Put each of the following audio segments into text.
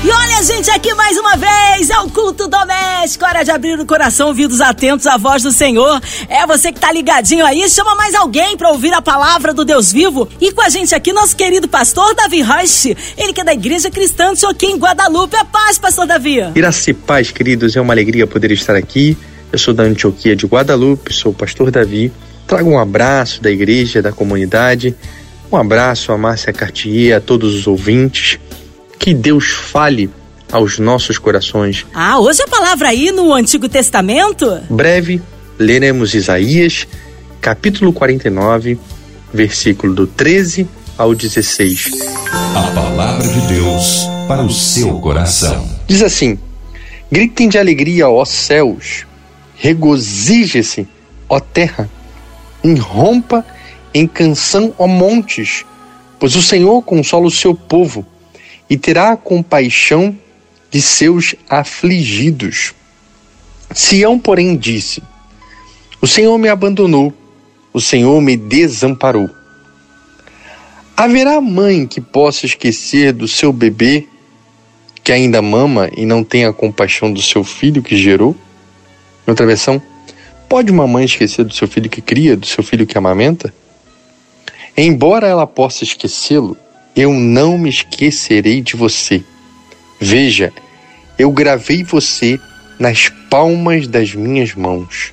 E olha, gente, aqui mais uma vez é o culto doméstico. Hora de abrir o coração, ouvidos atentos à voz do Senhor. É você que tá ligadinho aí, chama mais alguém para ouvir a palavra do Deus vivo. E com a gente aqui, nosso querido pastor Davi Rush. Ele que é da Igreja Cristã de em Guadalupe. A paz, pastor Davi. Graça e paz, queridos. É uma alegria poder estar aqui. Eu sou da Antioquia de Guadalupe, sou o pastor Davi. Trago um abraço da igreja, da comunidade. Um abraço a Márcia Cartier, a todos os ouvintes que Deus fale aos nossos corações. Ah, hoje a palavra aí no Antigo Testamento? Breve, leremos Isaías, capítulo 49, versículo do 13 ao 16. A palavra de Deus para o seu coração. Diz assim: Gritem de alegria, ó céus, regozije-se, ó terra, irrompa em canção, ó montes, pois o Senhor consola o seu povo e terá compaixão de seus afligidos. Sião, porém, disse: O Senhor me abandonou, o Senhor me desamparou. Haverá mãe que possa esquecer do seu bebê que ainda mama e não tenha compaixão do seu filho que gerou? Outra versão, pode uma mãe esquecer do seu filho que cria, do seu filho que amamenta? Embora ela possa esquecê-lo, eu não me esquecerei de você. Veja, eu gravei você nas palmas das minhas mãos.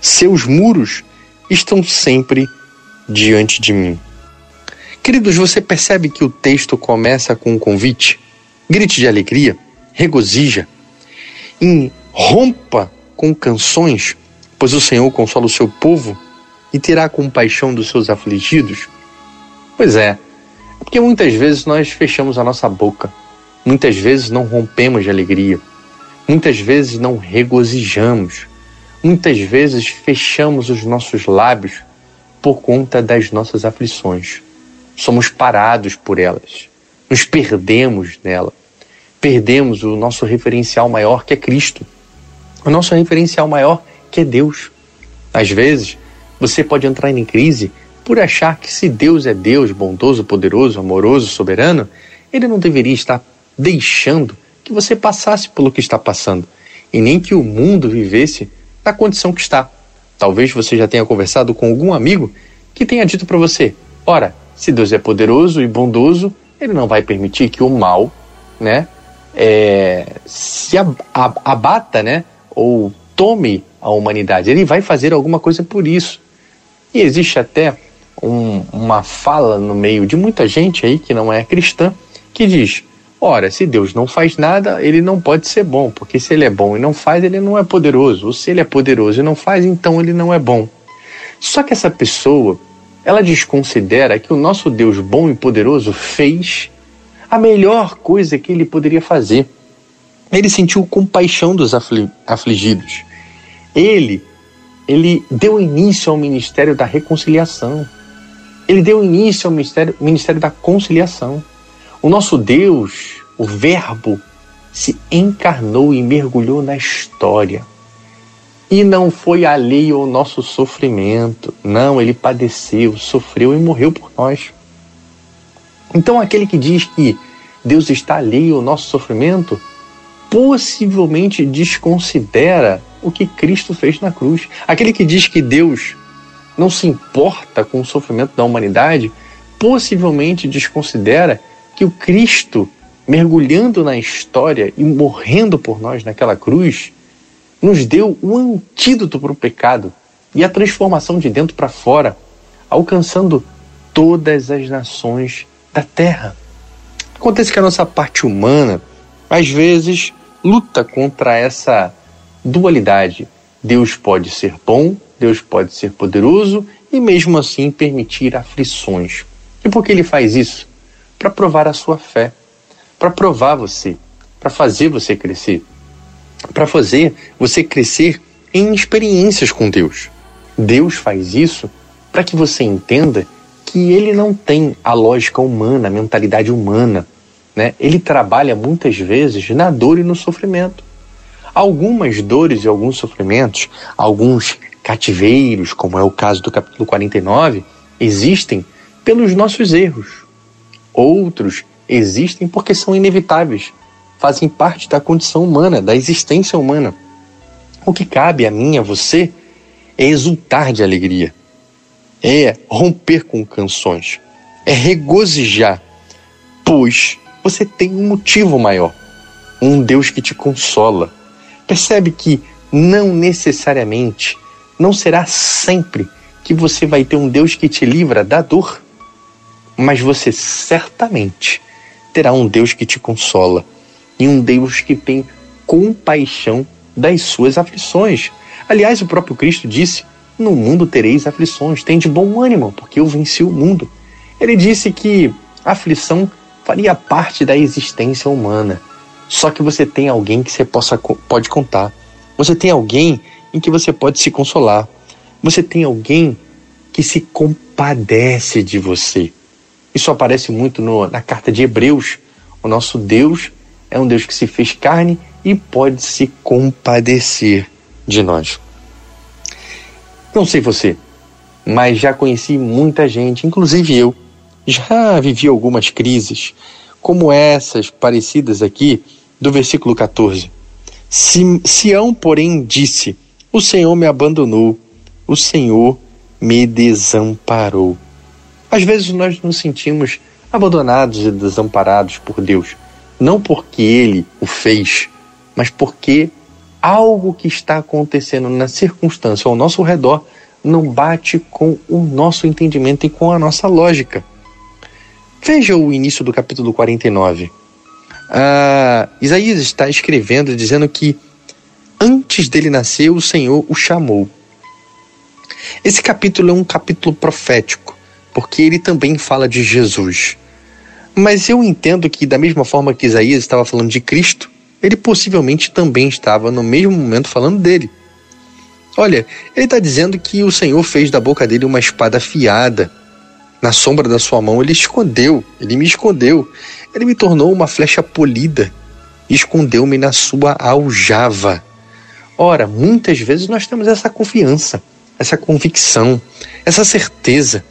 Seus muros estão sempre diante de mim. Queridos, você percebe que o texto começa com um convite? Grite de alegria, regozija, rompa com canções, pois o Senhor consola o seu povo e terá compaixão dos seus afligidos. Pois é, porque muitas vezes nós fechamos a nossa boca, muitas vezes não rompemos de alegria, muitas vezes não regozijamos, muitas vezes fechamos os nossos lábios por conta das nossas aflições. Somos parados por elas, nos perdemos nela, perdemos o nosso referencial maior que é Cristo, o nosso referencial maior que é Deus. Às vezes, você pode entrar em crise por achar que se Deus é Deus, bondoso, poderoso, amoroso, soberano, ele não deveria estar deixando que você passasse pelo que está passando e nem que o mundo vivesse na condição que está. Talvez você já tenha conversado com algum amigo que tenha dito para você: ora, se Deus é poderoso e bondoso, ele não vai permitir que o mal, né, é, se abata, né, ou tome a humanidade. Ele vai fazer alguma coisa por isso. E existe até um, uma fala no meio de muita gente aí que não é cristã que diz: ora, se Deus não faz nada, ele não pode ser bom, porque se ele é bom e não faz, ele não é poderoso. Ou se ele é poderoso e não faz, então ele não é bom. Só que essa pessoa, ela desconsidera que o nosso Deus bom e poderoso fez a melhor coisa que ele poderia fazer. Ele sentiu compaixão dos afli afligidos. Ele, ele deu início ao ministério da reconciliação. Ele deu início ao ministério, ministério da conciliação. O nosso Deus, o Verbo, se encarnou e mergulhou na história. E não foi alheio ao nosso sofrimento. Não, ele padeceu, sofreu e morreu por nós. Então, aquele que diz que Deus está alheio ao nosso sofrimento, possivelmente desconsidera o que Cristo fez na cruz. Aquele que diz que Deus não se importa com o sofrimento da humanidade, possivelmente desconsidera que o Cristo, mergulhando na história e morrendo por nós naquela cruz, nos deu o antídoto para o pecado e a transformação de dentro para fora, alcançando todas as nações da terra. Acontece que a nossa parte humana, às vezes, luta contra essa dualidade. Deus pode ser bom Deus pode ser poderoso e mesmo assim permitir aflições. E por que ele faz isso? Para provar a sua fé, para provar você, para fazer você crescer, para fazer você crescer em experiências com Deus. Deus faz isso para que você entenda que ele não tem a lógica humana, a mentalidade humana. Né? Ele trabalha muitas vezes na dor e no sofrimento. Algumas dores e alguns sofrimentos, alguns cativeiros, como é o caso do capítulo 49, existem pelos nossos erros. Outros existem porque são inevitáveis, fazem parte da condição humana, da existência humana. O que cabe a mim, a você, é exultar de alegria, é romper com canções, é regozijar, pois você tem um motivo maior, um Deus que te consola. Percebe que não necessariamente, não será sempre que você vai ter um Deus que te livra da dor, mas você certamente terá um Deus que te consola e um Deus que tem compaixão das suas aflições. Aliás, o próprio Cristo disse: No mundo tereis aflições, tem de bom ânimo, porque eu venci o mundo. Ele disse que a aflição faria parte da existência humana. Só que você tem alguém que você possa, pode contar. Você tem alguém em que você pode se consolar. Você tem alguém que se compadece de você. Isso aparece muito no, na carta de Hebreus. O nosso Deus é um Deus que se fez carne e pode se compadecer de nós. Não sei você, mas já conheci muita gente, inclusive eu. Já vivi algumas crises, como essas parecidas aqui do versículo 14. Sião, porém, disse: O Senhor me abandonou, o Senhor me desamparou. Às vezes nós nos sentimos abandonados e desamparados por Deus, não porque Ele o fez, mas porque algo que está acontecendo na circunstância ao nosso redor não bate com o nosso entendimento e com a nossa lógica. Veja o início do capítulo 49. Ah, Isaías está escrevendo dizendo que antes dele nascer, o Senhor o chamou. Esse capítulo é um capítulo profético porque ele também fala de Jesus. Mas eu entendo que, da mesma forma que Isaías estava falando de Cristo, ele possivelmente também estava no mesmo momento falando dele. Olha, ele está dizendo que o Senhor fez da boca dele uma espada afiada. Na sombra da sua mão ele escondeu, ele me escondeu. Ele me tornou uma flecha polida, escondeu-me na sua aljava. Ora, muitas vezes nós temos essa confiança, essa convicção, essa certeza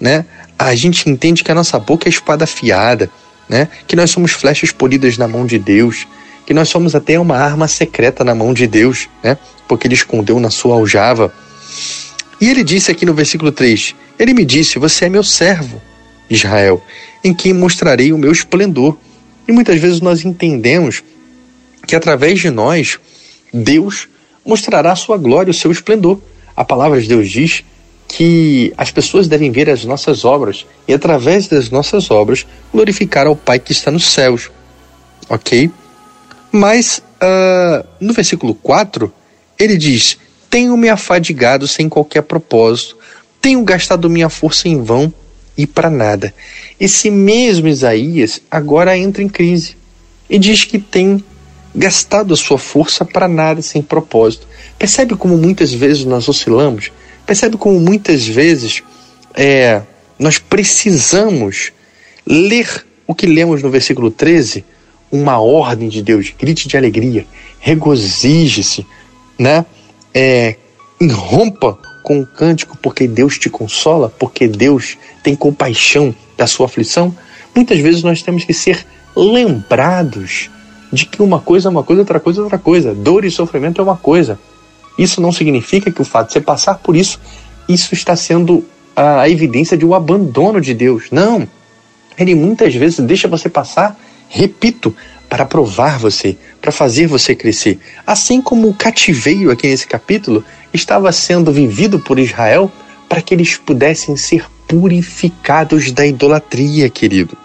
né? A gente entende que a nossa boca é espada afiada, né? Que nós somos flechas polidas na mão de Deus, que nós somos até uma arma secreta na mão de Deus, né? Porque ele escondeu na sua aljava. E ele disse aqui no versículo 3: Ele me disse: Você é meu servo, Israel, em quem mostrarei o meu esplendor. E muitas vezes nós entendemos que através de nós, Deus mostrará a sua glória, o seu esplendor. A palavra de Deus diz que as pessoas devem ver as nossas obras e, através das nossas obras, glorificar ao Pai que está nos céus. Ok? Mas uh, no versículo 4, ele diz: Tenho me afadigado sem qualquer propósito, tenho gastado minha força em vão e para nada. Esse mesmo Isaías agora entra em crise e diz que tem gastado a sua força para nada, sem propósito. Percebe como muitas vezes nós oscilamos? Percebe como muitas vezes é, nós precisamos ler o que lemos no versículo 13, uma ordem de Deus, grite de alegria, regozije-se, né? É, irrompa com um cântico, porque Deus te consola, porque Deus tem compaixão da sua aflição. Muitas vezes nós temos que ser lembrados de que uma coisa é uma coisa, outra coisa é outra coisa. Dor e sofrimento é uma coisa. Isso não significa que o fato de você passar por isso, isso está sendo a evidência de um abandono de Deus. Não. Ele muitas vezes deixa você passar, repito, para provar você, para fazer você crescer. Assim como o cativeiro aqui nesse capítulo estava sendo vivido por Israel para que eles pudessem ser purificados da idolatria, querido.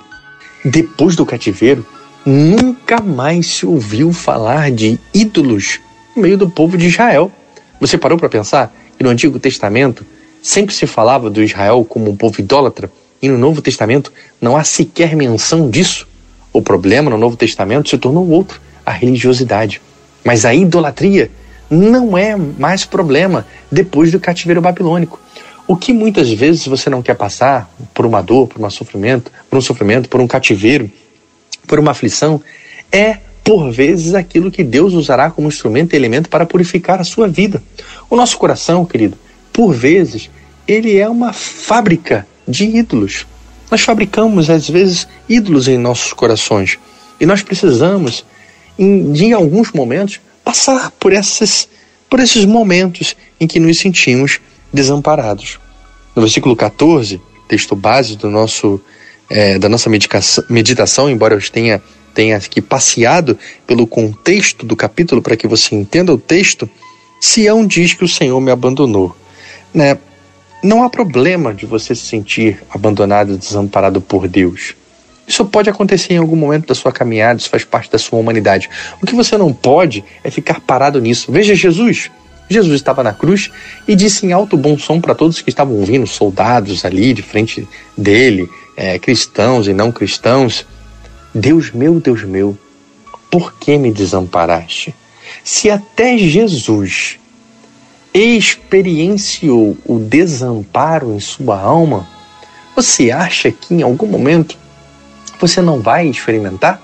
Depois do cativeiro, nunca mais se ouviu falar de ídolos no meio do povo de Israel. Você parou para pensar que no Antigo Testamento sempre se falava do Israel como um povo idólatra e no Novo Testamento não há sequer menção disso? O problema no Novo Testamento se tornou outro, a religiosidade. Mas a idolatria não é mais problema depois do cativeiro babilônico. O que muitas vezes você não quer passar por uma dor, por um sofrimento, por um sofrimento, por um cativeiro, por uma aflição, é por vezes, aquilo que Deus usará como instrumento e elemento para purificar a sua vida. O nosso coração, querido, por vezes, ele é uma fábrica de ídolos. Nós fabricamos, às vezes, ídolos em nossos corações. E nós precisamos, em, em alguns momentos, passar por, essas, por esses momentos em que nos sentimos desamparados. No versículo 14, texto base do nosso, é, da nossa meditação, embora eu tenha, tenha aqui passeado pelo contexto do capítulo para que você entenda o texto, Sião diz que o Senhor me abandonou. Né? Não há problema de você se sentir abandonado, desamparado por Deus. Isso pode acontecer em algum momento da sua caminhada, isso faz parte da sua humanidade. O que você não pode é ficar parado nisso. Veja Jesus. Jesus estava na cruz e disse em alto bom som para todos que estavam ouvindo, soldados ali de frente dele, é, cristãos e não cristãos: Deus meu, Deus meu, por que me desamparaste? Se até Jesus experienciou o desamparo em sua alma, você acha que em algum momento você não vai experimentar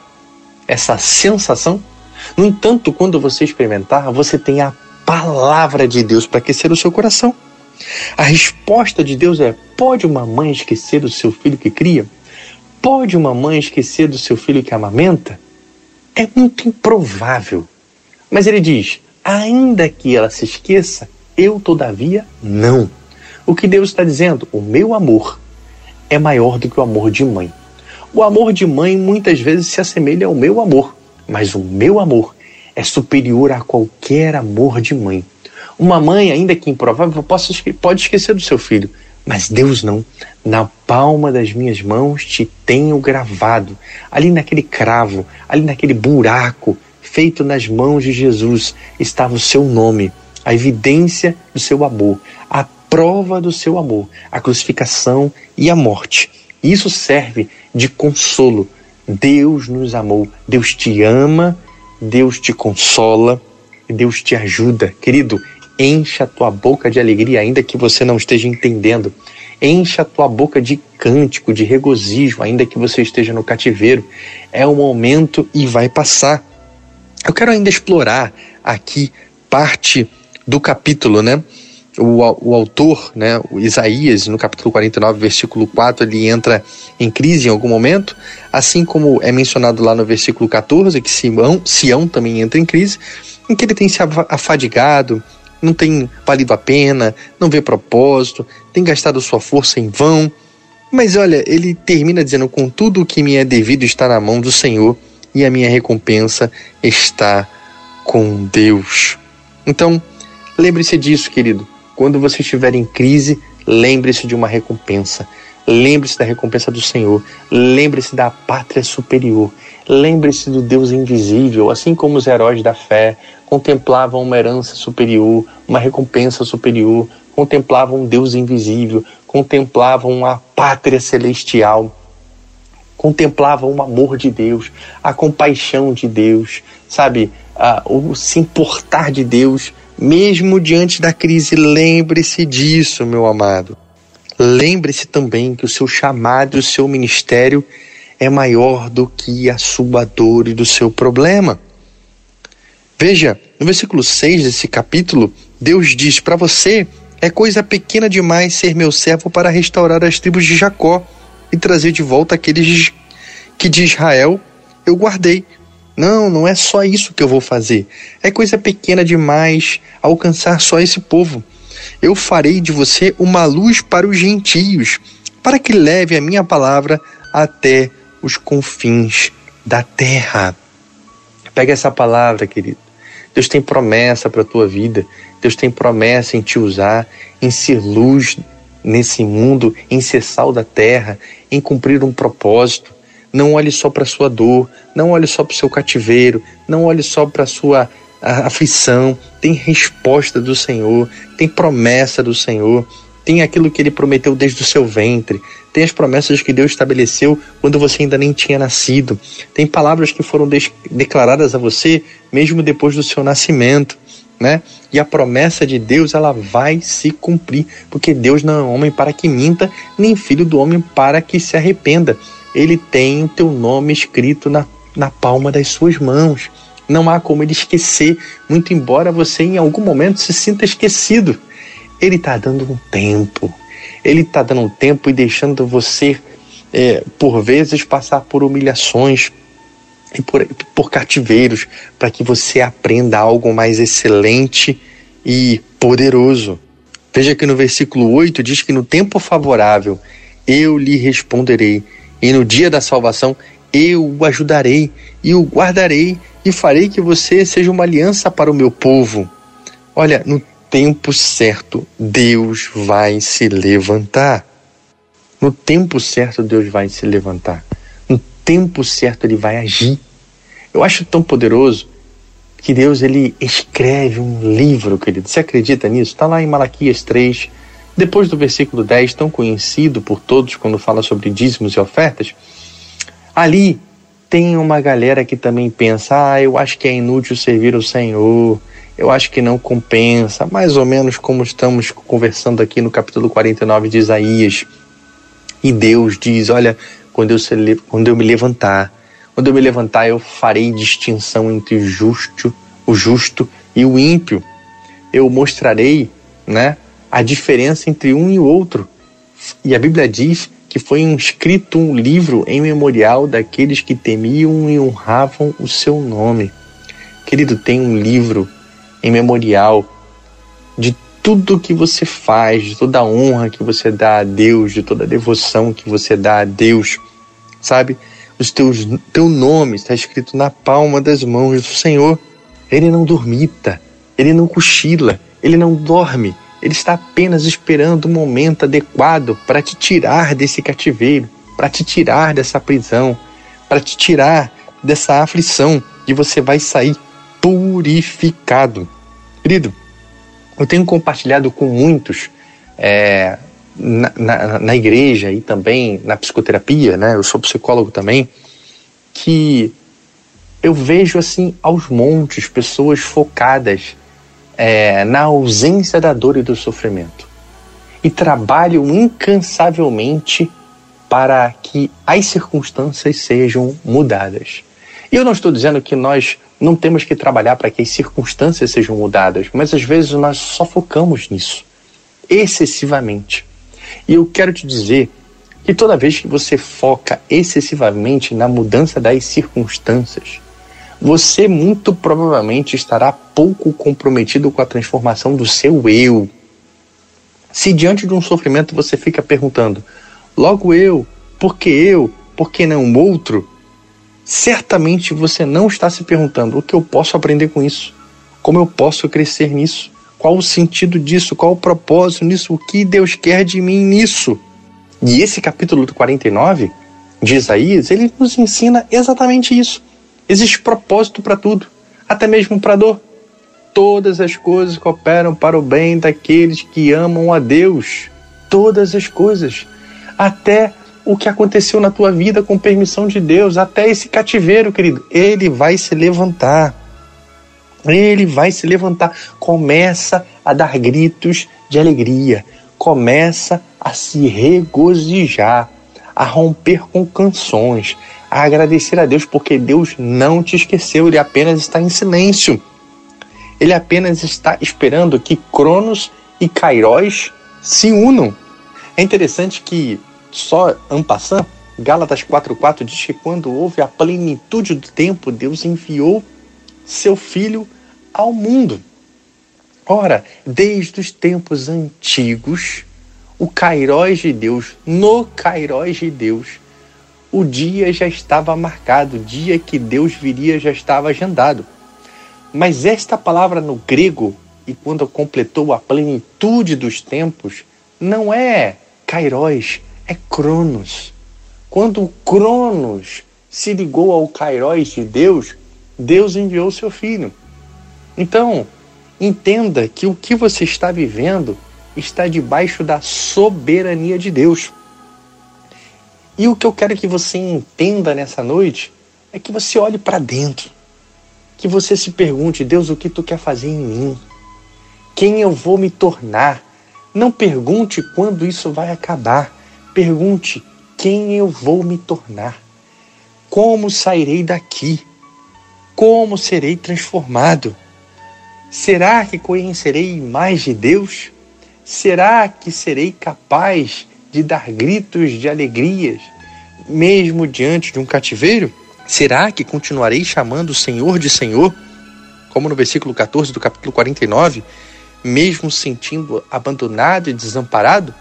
essa sensação? No entanto, quando você experimentar, você tem a palavra de Deus para aquecer o seu coração. A resposta de Deus é: pode uma mãe esquecer do seu filho que cria? Pode uma mãe esquecer do seu filho que amamenta? É muito improvável. Mas ele diz: ainda que ela se esqueça, eu todavia não. O que Deus está dizendo? O meu amor é maior do que o amor de mãe. O amor de mãe muitas vezes se assemelha ao meu amor, mas o meu amor é superior a qualquer amor de mãe. Uma mãe, ainda que improvável, pode esquecer do seu filho, mas Deus não. Na palma das minhas mãos te tenho gravado, ali naquele cravo, ali naquele buraco feito nas mãos de Jesus, estava o seu nome, a evidência do seu amor, a prova do seu amor, a crucificação e a morte. Isso serve de consolo. Deus nos amou, Deus te ama, Deus te consola, Deus te ajuda. Querido, encha a tua boca de alegria, ainda que você não esteja entendendo. Encha a tua boca de cântico, de regozijo, ainda que você esteja no cativeiro. É o momento e vai passar. Eu quero ainda explorar aqui parte do capítulo, né? o, o autor, né, o Isaías, no capítulo 49, versículo 4, ele entra em crise em algum momento, assim como é mencionado lá no versículo 14, que Sião, Sião também entra em crise, em que ele tem se afadigado, não tem valido a pena, não vê propósito, tem gastado sua força em vão. Mas olha, ele termina dizendo: Com tudo o que me é devido está na mão do Senhor, e a minha recompensa está com Deus. Então, lembre-se disso, querido. Quando você estiver em crise, lembre-se de uma recompensa. Lembre-se da recompensa do Senhor. Lembre-se da pátria superior. Lembre-se do Deus invisível, assim como os heróis da fé contemplavam uma herança superior, uma recompensa superior, contemplavam um Deus invisível, contemplavam a pátria celestial, contemplavam o amor de Deus, a compaixão de Deus, sabe, o se importar de Deus mesmo diante da crise, lembre-se disso, meu amado. Lembre-se também que o seu chamado e o seu ministério é maior do que a sua dor e do seu problema. Veja, no versículo 6 desse capítulo, Deus diz: Para você é coisa pequena demais ser meu servo para restaurar as tribos de Jacó e trazer de volta aqueles que de Israel eu guardei. Não, não é só isso que eu vou fazer. É coisa pequena demais alcançar só esse povo. Eu farei de você uma luz para os gentios, para que leve a minha palavra até os confins da terra. Pega essa palavra, querido. Deus tem promessa para a tua vida. Deus tem promessa em te usar, em ser luz nesse mundo, em ser sal da terra, em cumprir um propósito. Não olhe só para a sua dor, não olhe só para o seu cativeiro, não olhe só para a sua aflição. Tem resposta do Senhor, tem promessa do Senhor, tem aquilo que ele prometeu desde o seu ventre, tem as promessas que Deus estabeleceu quando você ainda nem tinha nascido, tem palavras que foram declaradas a você mesmo depois do seu nascimento. Né? E a promessa de Deus ela vai se cumprir, porque Deus não é homem para que minta, nem filho do homem para que se arrependa ele tem o teu nome escrito na, na palma das suas mãos. Não há como ele esquecer, muito embora você em algum momento se sinta esquecido. Ele está dando um tempo. Ele está dando um tempo e deixando você, é, por vezes, passar por humilhações e por, por cativeiros, para que você aprenda algo mais excelente e poderoso. Veja que no versículo 8 diz que no tempo favorável eu lhe responderei, e no dia da salvação eu o ajudarei e o guardarei e farei que você seja uma aliança para o meu povo. Olha, no tempo certo, Deus vai se levantar. No tempo certo, Deus vai se levantar. No tempo certo, Ele vai agir. Eu acho tão poderoso que Deus ele escreve um livro, querido. Você acredita nisso? Está lá em Malaquias 3, depois do versículo 10, tão conhecido por todos quando fala sobre dízimos e ofertas. Ali tem uma galera que também pensa: ah, eu acho que é inútil servir o Senhor, eu acho que não compensa, mais ou menos como estamos conversando aqui no capítulo 49 de Isaías. E Deus diz: olha, quando eu, quando eu me levantar, quando eu me levantar, eu farei distinção entre justo, o justo e o ímpio. Eu mostrarei, né, a diferença entre um e o outro. E a Bíblia diz que foi escrito um livro em memorial daqueles que temiam e honravam o seu nome. Querido, tem um livro em memorial de tudo que você faz, de toda a honra que você dá a Deus, de toda a devoção que você dá a Deus, sabe? Os teus, teu nome está escrito na palma das mãos do Senhor. Ele não dormita, ele não cochila, ele não dorme, ele está apenas esperando o momento adequado para te tirar desse cativeiro, para te tirar dessa prisão, para te tirar dessa aflição e você vai sair purificado. Querido, eu tenho compartilhado com muitos é, na, na, na, igreja e também na psicoterapia, né? Eu sou psicólogo também, que eu vejo assim aos montes pessoas focadas é, na ausência da dor e do sofrimento. E trabalham incansavelmente para que as circunstâncias sejam mudadas. E eu não estou dizendo que nós não temos que trabalhar para que as circunstâncias sejam mudadas, mas às vezes nós só focamos nisso excessivamente. E eu quero te dizer que toda vez que você foca excessivamente na mudança das circunstâncias, você muito provavelmente estará pouco comprometido com a transformação do seu eu. Se diante de um sofrimento você fica perguntando, logo eu, por que eu, por que não outro? Certamente você não está se perguntando o que eu posso aprender com isso, como eu posso crescer nisso, qual o sentido disso, qual o propósito nisso, o que Deus quer de mim nisso. E esse capítulo 49 de Isaías, ele nos ensina exatamente isso. Existe propósito para tudo, até mesmo para dor. Todas as coisas cooperam para o bem daqueles que amam a Deus. Todas as coisas. Até o que aconteceu na tua vida com permissão de Deus, até esse cativeiro, querido, ele vai se levantar. Ele vai se levantar. Começa a dar gritos de alegria. Começa a se regozijar, a romper com canções, a agradecer a Deus, porque Deus não te esqueceu, ele apenas está em silêncio. Ele apenas está esperando que Cronos e Kairos se unam. É interessante que só Ampassan, Gálatas 4:4 diz que quando houve a plenitude do tempo, Deus enviou seu filho ao mundo. Ora, desde os tempos antigos, o Kairos de Deus, no Kairos de Deus, o dia já estava marcado, o dia que Deus viria já estava agendado. Mas esta palavra no grego, e quando completou a plenitude dos tempos, não é Kairos, é Cronos. Quando Cronos se ligou ao Kairos de Deus, Deus enviou seu filho. Então, entenda que o que você está vivendo está debaixo da soberania de Deus. E o que eu quero que você entenda nessa noite é que você olhe para dentro. Que você se pergunte: Deus, o que tu quer fazer em mim? Quem eu vou me tornar? Não pergunte quando isso vai acabar. Pergunte quem eu vou me tornar. Como sairei daqui? Como serei transformado? Será que conhecerei mais de Deus? Será que serei capaz de dar gritos de alegrias, mesmo diante de um cativeiro? Será que continuarei chamando o Senhor de Senhor? Como no versículo 14 do capítulo 49, mesmo sentindo abandonado e desamparado?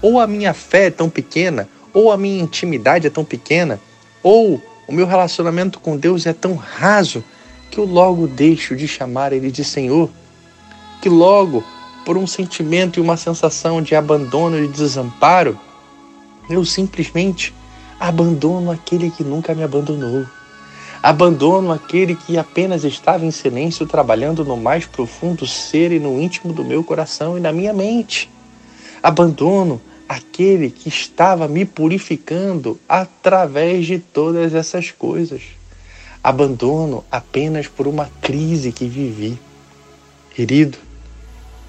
Ou a minha fé é tão pequena, ou a minha intimidade é tão pequena, ou o meu relacionamento com Deus é tão raso que eu logo deixo de chamar Ele de Senhor, que logo, por um sentimento e uma sensação de abandono e desamparo, eu simplesmente abandono aquele que nunca me abandonou. Abandono aquele que apenas estava em silêncio trabalhando no mais profundo ser e no íntimo do meu coração e na minha mente. Abandono aquele que estava me purificando através de todas essas coisas. Abandono apenas por uma crise que vivi. Querido,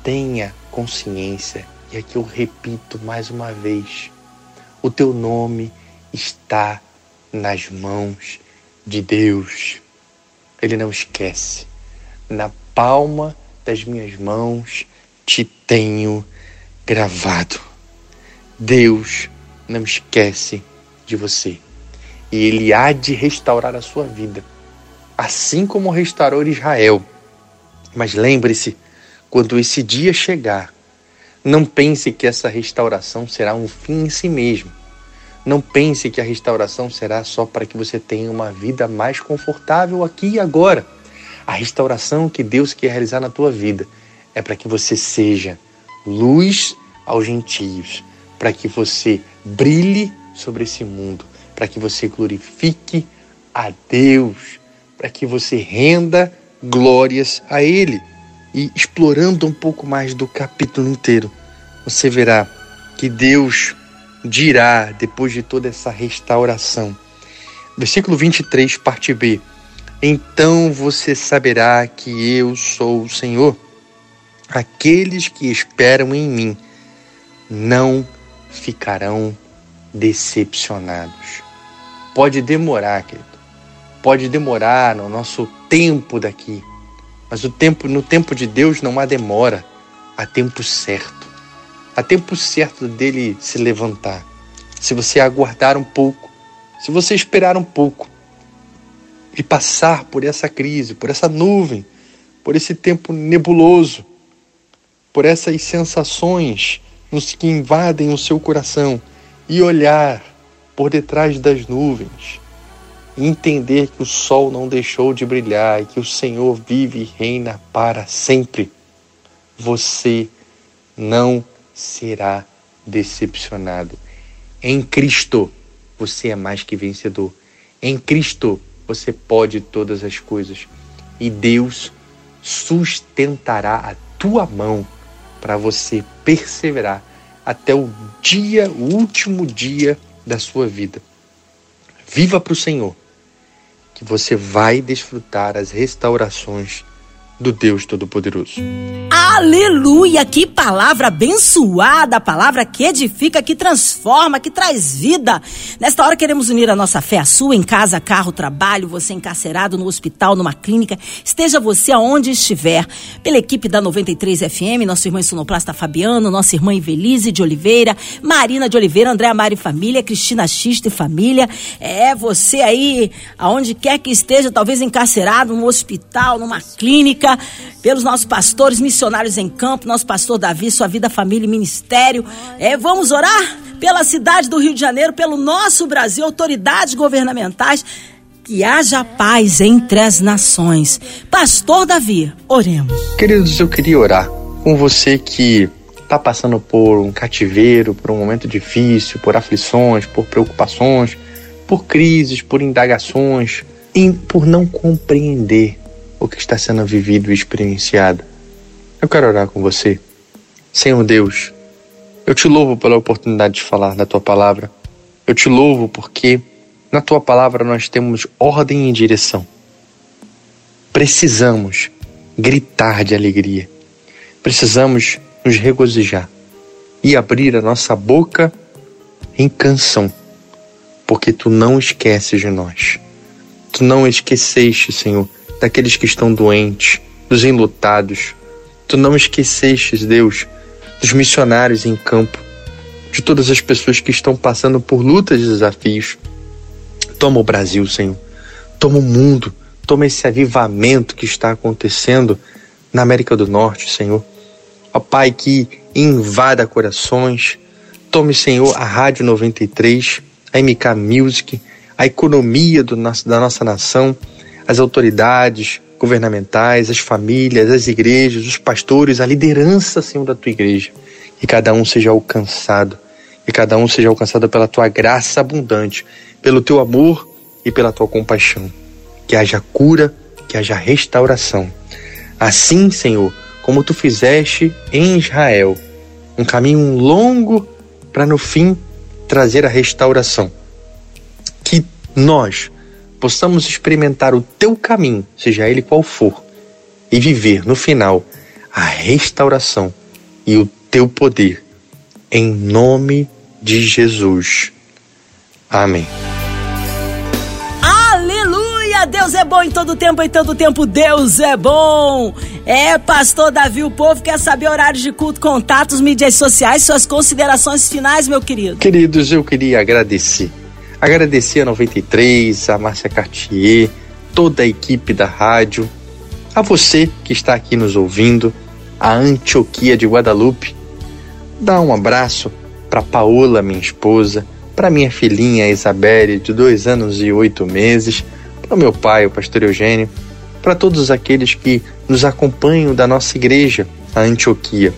tenha consciência, e aqui eu repito mais uma vez: o teu nome está nas mãos de Deus. Ele não esquece. Na palma das minhas mãos te tenho gravado. Deus não esquece de você. E ele há de restaurar a sua vida, assim como restaurou Israel. Mas lembre-se, quando esse dia chegar, não pense que essa restauração será um fim em si mesmo. Não pense que a restauração será só para que você tenha uma vida mais confortável aqui e agora. A restauração que Deus quer realizar na tua vida é para que você seja luz aos gentios, para que você brilhe sobre esse mundo, para que você glorifique a Deus, para que você renda glórias a Ele. E explorando um pouco mais do capítulo inteiro, você verá que Deus dirá, depois de toda essa restauração. Versículo 23, parte B. Então você saberá que eu sou o Senhor. Aqueles que esperam em mim não ficarão decepcionados. Pode demorar, querido. Pode demorar no nosso tempo daqui. Mas o tempo, no tempo de Deus não há demora, há tempo certo. Há tempo certo dele se levantar. Se você aguardar um pouco, se você esperar um pouco e passar por essa crise, por essa nuvem, por esse tempo nebuloso, por essas sensações nos que invadem o seu coração e olhar por detrás das nuvens e entender que o sol não deixou de brilhar e que o Senhor vive e reina para sempre, você não será decepcionado. Em Cristo você é mais que vencedor. Em Cristo você pode todas as coisas e Deus sustentará a tua mão para você perseverar até o dia, o último dia da sua vida. Viva para o Senhor, que você vai desfrutar as restaurações do Deus Todo-Poderoso. Aleluia! Que palavra abençoada, palavra que edifica, que transforma, que traz vida. Nesta hora queremos unir a nossa fé à sua, em casa, carro, trabalho, você encarcerado no hospital, numa clínica, esteja você aonde estiver. Pela equipe da 93 FM, nosso irmão sonoplasta Fabiano, nossa irmã Ivelise de Oliveira, Marina de Oliveira, Andréa Mari Família, Cristina Xista e Família. É você aí, aonde quer que esteja, talvez encarcerado, num hospital, numa clínica pelos nossos pastores missionários em campo, nosso pastor Davi, sua vida, família e ministério. É, vamos orar pela cidade do Rio de Janeiro, pelo nosso Brasil, autoridades governamentais. Que haja paz entre as nações. Pastor Davi, oremos. Queridos, eu queria orar com você que está passando por um cativeiro, por um momento difícil, por aflições, por preocupações, por crises, por indagações, por não compreender o que está sendo vivido e experienciado. Eu quero orar com você. Senhor Deus, eu te louvo pela oportunidade de falar da tua palavra. Eu te louvo porque na tua palavra nós temos ordem e direção. Precisamos gritar de alegria. Precisamos nos regozijar e abrir a nossa boca em canção, porque tu não esqueces de nós. Tu não esqueceste, Senhor, daqueles que estão doentes, dos enlutados. Tu não esqueceste, Deus, dos missionários em campo, de todas as pessoas que estão passando por lutas e desafios. Toma o Brasil, Senhor. Toma o mundo. Toma esse avivamento que está acontecendo na América do Norte, Senhor. Ó Pai, que invada corações. Tome, Senhor, a Rádio 93, a MK Music, a economia do, da nossa nação, as autoridades governamentais, as famílias, as igrejas, os pastores, a liderança, Senhor, da tua igreja. Que cada um seja alcançado, que cada um seja alcançado pela tua graça abundante, pelo teu amor e pela tua compaixão. Que haja cura, que haja restauração. Assim, Senhor, como tu fizeste em Israel, um caminho longo para no fim trazer a restauração. Que nós possamos experimentar o teu caminho, seja ele qual for, e viver no final a restauração e o teu poder. Em nome de Jesus. Amém. Deus é bom em todo tempo, em todo tempo Deus é bom. É, pastor Davi, o povo quer saber horários de culto, contatos, mídias sociais, suas considerações finais, meu querido. Queridos, eu queria agradecer. Agradecer a 93, a Márcia Cartier, toda a equipe da rádio, a você que está aqui nos ouvindo, a Antioquia de Guadalupe. Dá um abraço para Paola, minha esposa, para minha filhinha Isabelle, de dois anos e oito meses para meu pai, o pastor Eugênio, para todos aqueles que nos acompanham da nossa igreja, a Antioquia.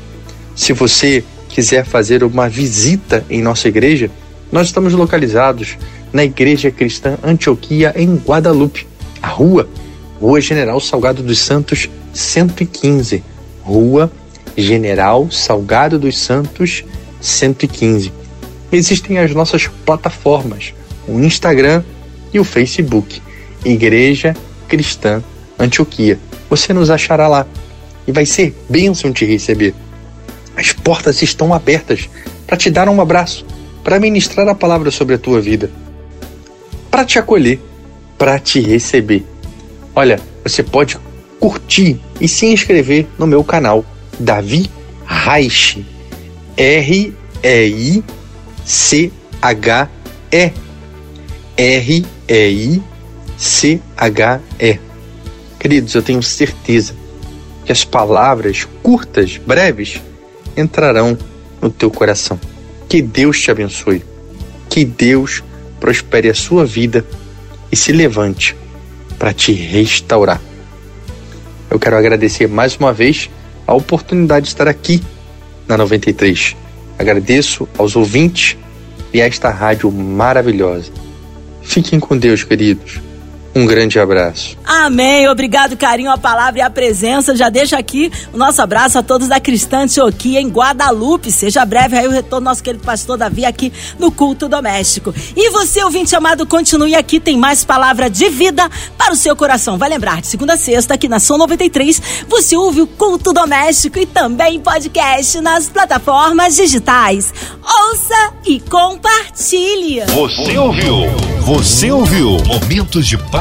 Se você quiser fazer uma visita em nossa igreja, nós estamos localizados na Igreja Cristã Antioquia, em Guadalupe, a rua, Rua General Salgado dos Santos, 115. Rua General Salgado dos Santos, 115. Existem as nossas plataformas, o Instagram e o Facebook. Igreja Cristã Antioquia. Você nos achará lá e vai ser bênção te receber. As portas estão abertas para te dar um abraço, para ministrar a palavra sobre a tua vida, para te acolher, para te receber. Olha, você pode curtir e se inscrever no meu canal Davi Reich. R-E-I-C-H-E. R-E-I C-H-E. Queridos, eu tenho certeza que as palavras curtas, breves, entrarão no teu coração. Que Deus te abençoe. Que Deus prospere a sua vida e se levante para te restaurar. Eu quero agradecer mais uma vez a oportunidade de estar aqui na 93. Agradeço aos ouvintes e a esta rádio maravilhosa. Fiquem com Deus, queridos. Um grande abraço. Amém. Obrigado, carinho, a palavra e a presença. Já deixa aqui o nosso abraço a todos da Cristã Antioquia em Guadalupe. Seja breve aí o retorno do nosso querido pastor Davi aqui no culto doméstico. E você, ouvinte amado, continue aqui. Tem mais palavra de vida para o seu coração. Vai lembrar, de segunda a sexta, aqui na Som 93, você ouve o culto doméstico e também podcast nas plataformas digitais. Ouça e compartilhe. Você ouviu? Você ouviu? Momentos de paz